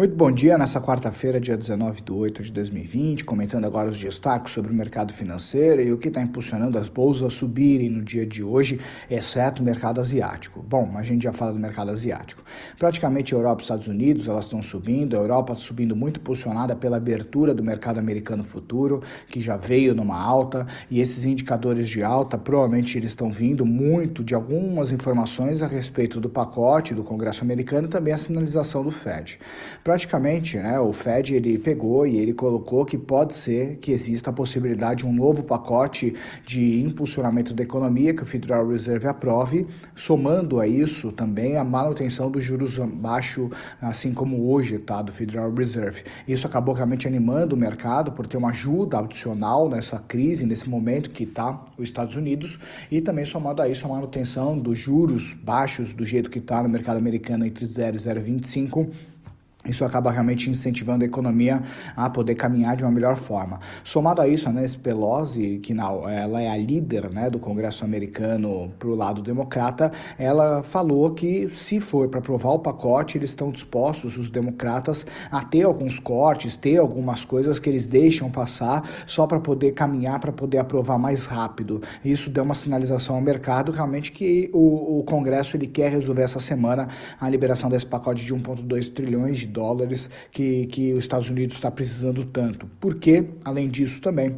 Muito bom dia nessa quarta-feira, dia 19 de 8 de 2020, comentando agora os destaques sobre o mercado financeiro e o que está impulsionando as bolsas a subirem no dia de hoje, exceto o mercado asiático. Bom, a gente já fala do mercado asiático. Praticamente Europa e os Estados Unidos elas estão subindo, a Europa subindo muito impulsionada pela abertura do mercado americano futuro, que já veio numa alta, e esses indicadores de alta provavelmente eles estão vindo muito de algumas informações a respeito do pacote do Congresso americano e também a sinalização do Fed praticamente, né, o Fed ele pegou e ele colocou que pode ser que exista a possibilidade de um novo pacote de impulsionamento da economia que o Federal Reserve aprove, somando a isso também a manutenção dos juros baixo, assim como hoje está do Federal Reserve. Isso acabou realmente animando o mercado por ter uma ajuda adicional nessa crise, nesse momento que está os Estados Unidos, e também somado a isso a manutenção dos juros baixos do jeito que está no mercado americano entre 0 e 0,25 isso acaba realmente incentivando a economia a poder caminhar de uma melhor forma. Somado a isso, a Nancy Pelosi, que ela é a líder né, do Congresso americano para o lado democrata, ela falou que se for para aprovar o pacote, eles estão dispostos, os democratas, a ter alguns cortes, ter algumas coisas que eles deixam passar só para poder caminhar, para poder aprovar mais rápido. Isso deu uma sinalização ao mercado realmente que o, o Congresso ele quer resolver essa semana a liberação desse pacote de 1,2 trilhões de dólares que, que os Estados Unidos está precisando tanto. Porque, além disso, também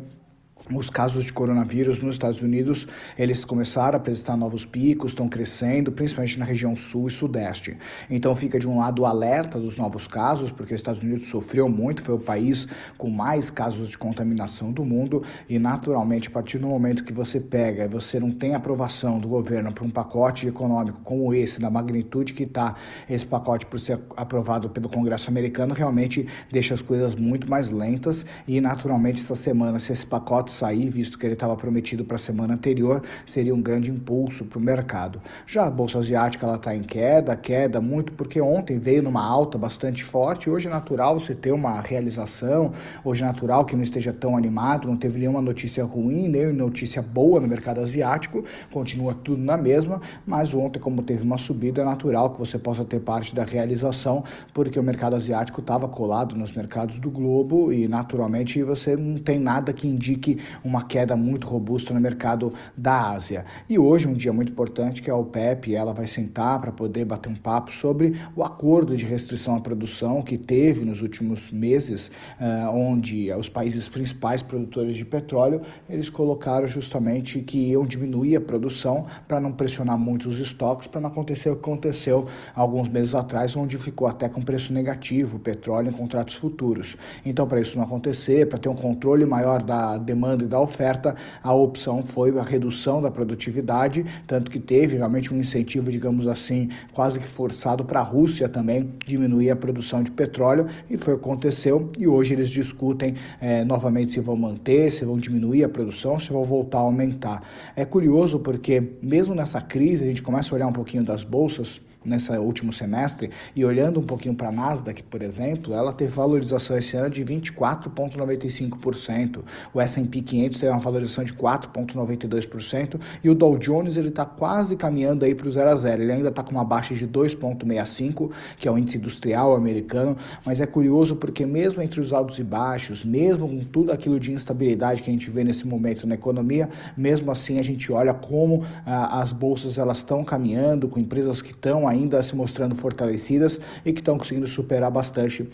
os casos de coronavírus nos Estados Unidos, eles começaram a apresentar novos picos, estão crescendo, principalmente na região sul e sudeste. Então fica de um lado o alerta dos novos casos, porque os Estados Unidos sofreu muito, foi o país com mais casos de contaminação do mundo e naturalmente a partir do momento que você pega e você não tem aprovação do governo para um pacote econômico como esse, da magnitude que está esse pacote por ser aprovado pelo Congresso americano, realmente deixa as coisas muito mais lentas e naturalmente essa semana se esse pacote sair, visto que ele estava prometido para a semana anterior, seria um grande impulso para o mercado. Já a Bolsa Asiática está em queda, queda muito porque ontem veio numa alta bastante forte, hoje é natural você ter uma realização, hoje é natural que não esteja tão animado, não teve nenhuma notícia ruim, nem notícia boa no mercado asiático, continua tudo na mesma, mas ontem, como teve uma subida, é natural que você possa ter parte da realização, porque o mercado asiático estava colado nos mercados do globo e naturalmente você não tem nada que indique uma queda muito robusta no mercado da Ásia. E hoje, um dia muito importante, que é a OPEP, ela vai sentar para poder bater um papo sobre o acordo de restrição à produção que teve nos últimos meses, uh, onde os países principais produtores de petróleo, eles colocaram justamente que iam diminuir a produção para não pressionar muito os estoques, para não acontecer o que aconteceu alguns meses atrás, onde ficou até com preço negativo o petróleo em contratos futuros. Então, para isso não acontecer, para ter um controle maior da demanda demanda e da oferta, a opção foi a redução da produtividade, tanto que teve realmente um incentivo, digamos assim, quase que forçado para a Rússia também diminuir a produção de petróleo, e foi o que aconteceu. E hoje eles discutem é, novamente se vão manter, se vão diminuir a produção, se vão voltar a aumentar. É curioso porque, mesmo nessa crise, a gente começa a olhar um pouquinho das bolsas nesse último semestre, e olhando um pouquinho para a Nasdaq, por exemplo, ela teve valorização esse ano de 24,95%, o S&P 500 teve uma valorização de 4,92%, e o Dow Jones ele está quase caminhando aí para o zero a zero, ele ainda está com uma baixa de 2,65%, que é o índice industrial americano, mas é curioso porque mesmo entre os altos e baixos, mesmo com tudo aquilo de instabilidade que a gente vê nesse momento na economia, mesmo assim a gente olha como ah, as bolsas elas estão caminhando, com empresas que estão ainda se mostrando fortalecidas e que estão conseguindo superar bastante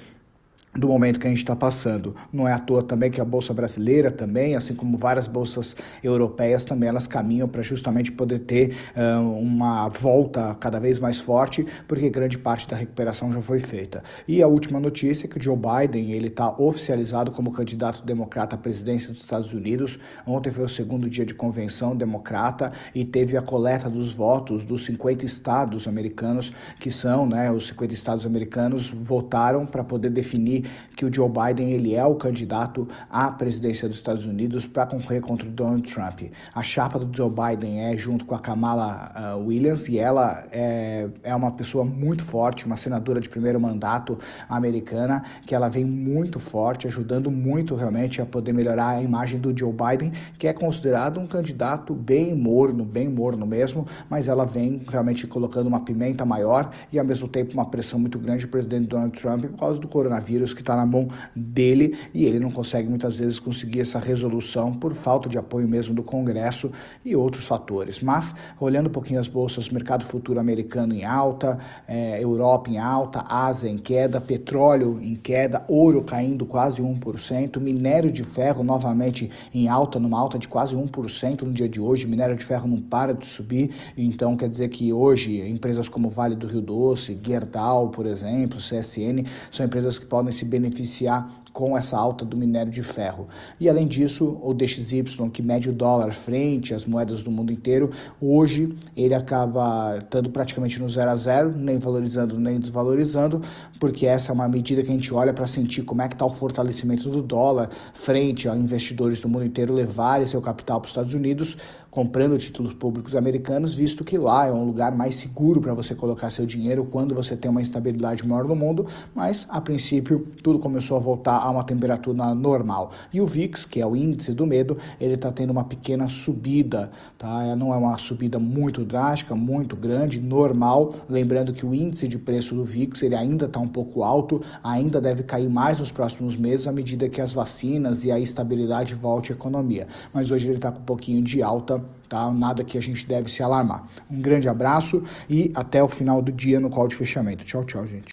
do momento que a gente está passando. Não é à toa também que a bolsa brasileira também, assim como várias bolsas europeias também, elas caminham para justamente poder ter uh, uma volta cada vez mais forte, porque grande parte da recuperação já foi feita. E a última notícia é que o Joe Biden ele está oficializado como candidato democrata à presidência dos Estados Unidos. Ontem foi o segundo dia de convenção democrata e teve a coleta dos votos dos 50 estados americanos que são, né, os 50 estados americanos votaram para poder definir que o Joe Biden ele é o candidato à presidência dos Estados Unidos para concorrer contra o Donald Trump. A chapa do Joe Biden é junto com a Kamala uh, Williams e ela é, é uma pessoa muito forte, uma senadora de primeiro mandato americana, que ela vem muito forte, ajudando muito realmente a poder melhorar a imagem do Joe Biden, que é considerado um candidato bem morno, bem morno mesmo, mas ela vem realmente colocando uma pimenta maior e ao mesmo tempo uma pressão muito grande do presidente Donald Trump por causa do coronavírus que está na mão dele e ele não consegue muitas vezes conseguir essa resolução por falta de apoio mesmo do Congresso e outros fatores. Mas olhando um pouquinho as bolsas, mercado futuro americano em alta, é, Europa em alta, Ásia em queda, petróleo em queda, ouro caindo quase 1%, minério de ferro novamente em alta, numa alta de quase 1% no dia de hoje, minério de ferro não para de subir, então quer dizer que hoje empresas como Vale do Rio Doce, Gerdau, por exemplo, CSN, são empresas que podem se beneficiar com essa alta do minério de ferro. E além disso, o DXY, que mede o dólar frente às moedas do mundo inteiro, hoje ele acaba estando praticamente no zero a zero, nem valorizando nem desvalorizando, porque essa é uma medida que a gente olha para sentir como é que está o fortalecimento do dólar frente a investidores do mundo inteiro levarem seu capital para os Estados Unidos, comprando títulos públicos americanos, visto que lá é um lugar mais seguro para você colocar seu dinheiro quando você tem uma instabilidade maior no mundo, mas a princípio tudo começou a voltar a uma temperatura normal. E o VIX, que é o índice do medo, ele está tendo uma pequena subida, tá? Não é uma subida muito drástica, muito grande, normal, lembrando que o índice de preço do VIX ele ainda está um pouco alto, ainda deve cair mais nos próximos meses à medida que as vacinas e a estabilidade volte à economia. Mas hoje ele está com um pouquinho de alta tá? Nada que a gente deve se alarmar. Um grande abraço e até o final do dia no call de fechamento. Tchau, tchau, gente.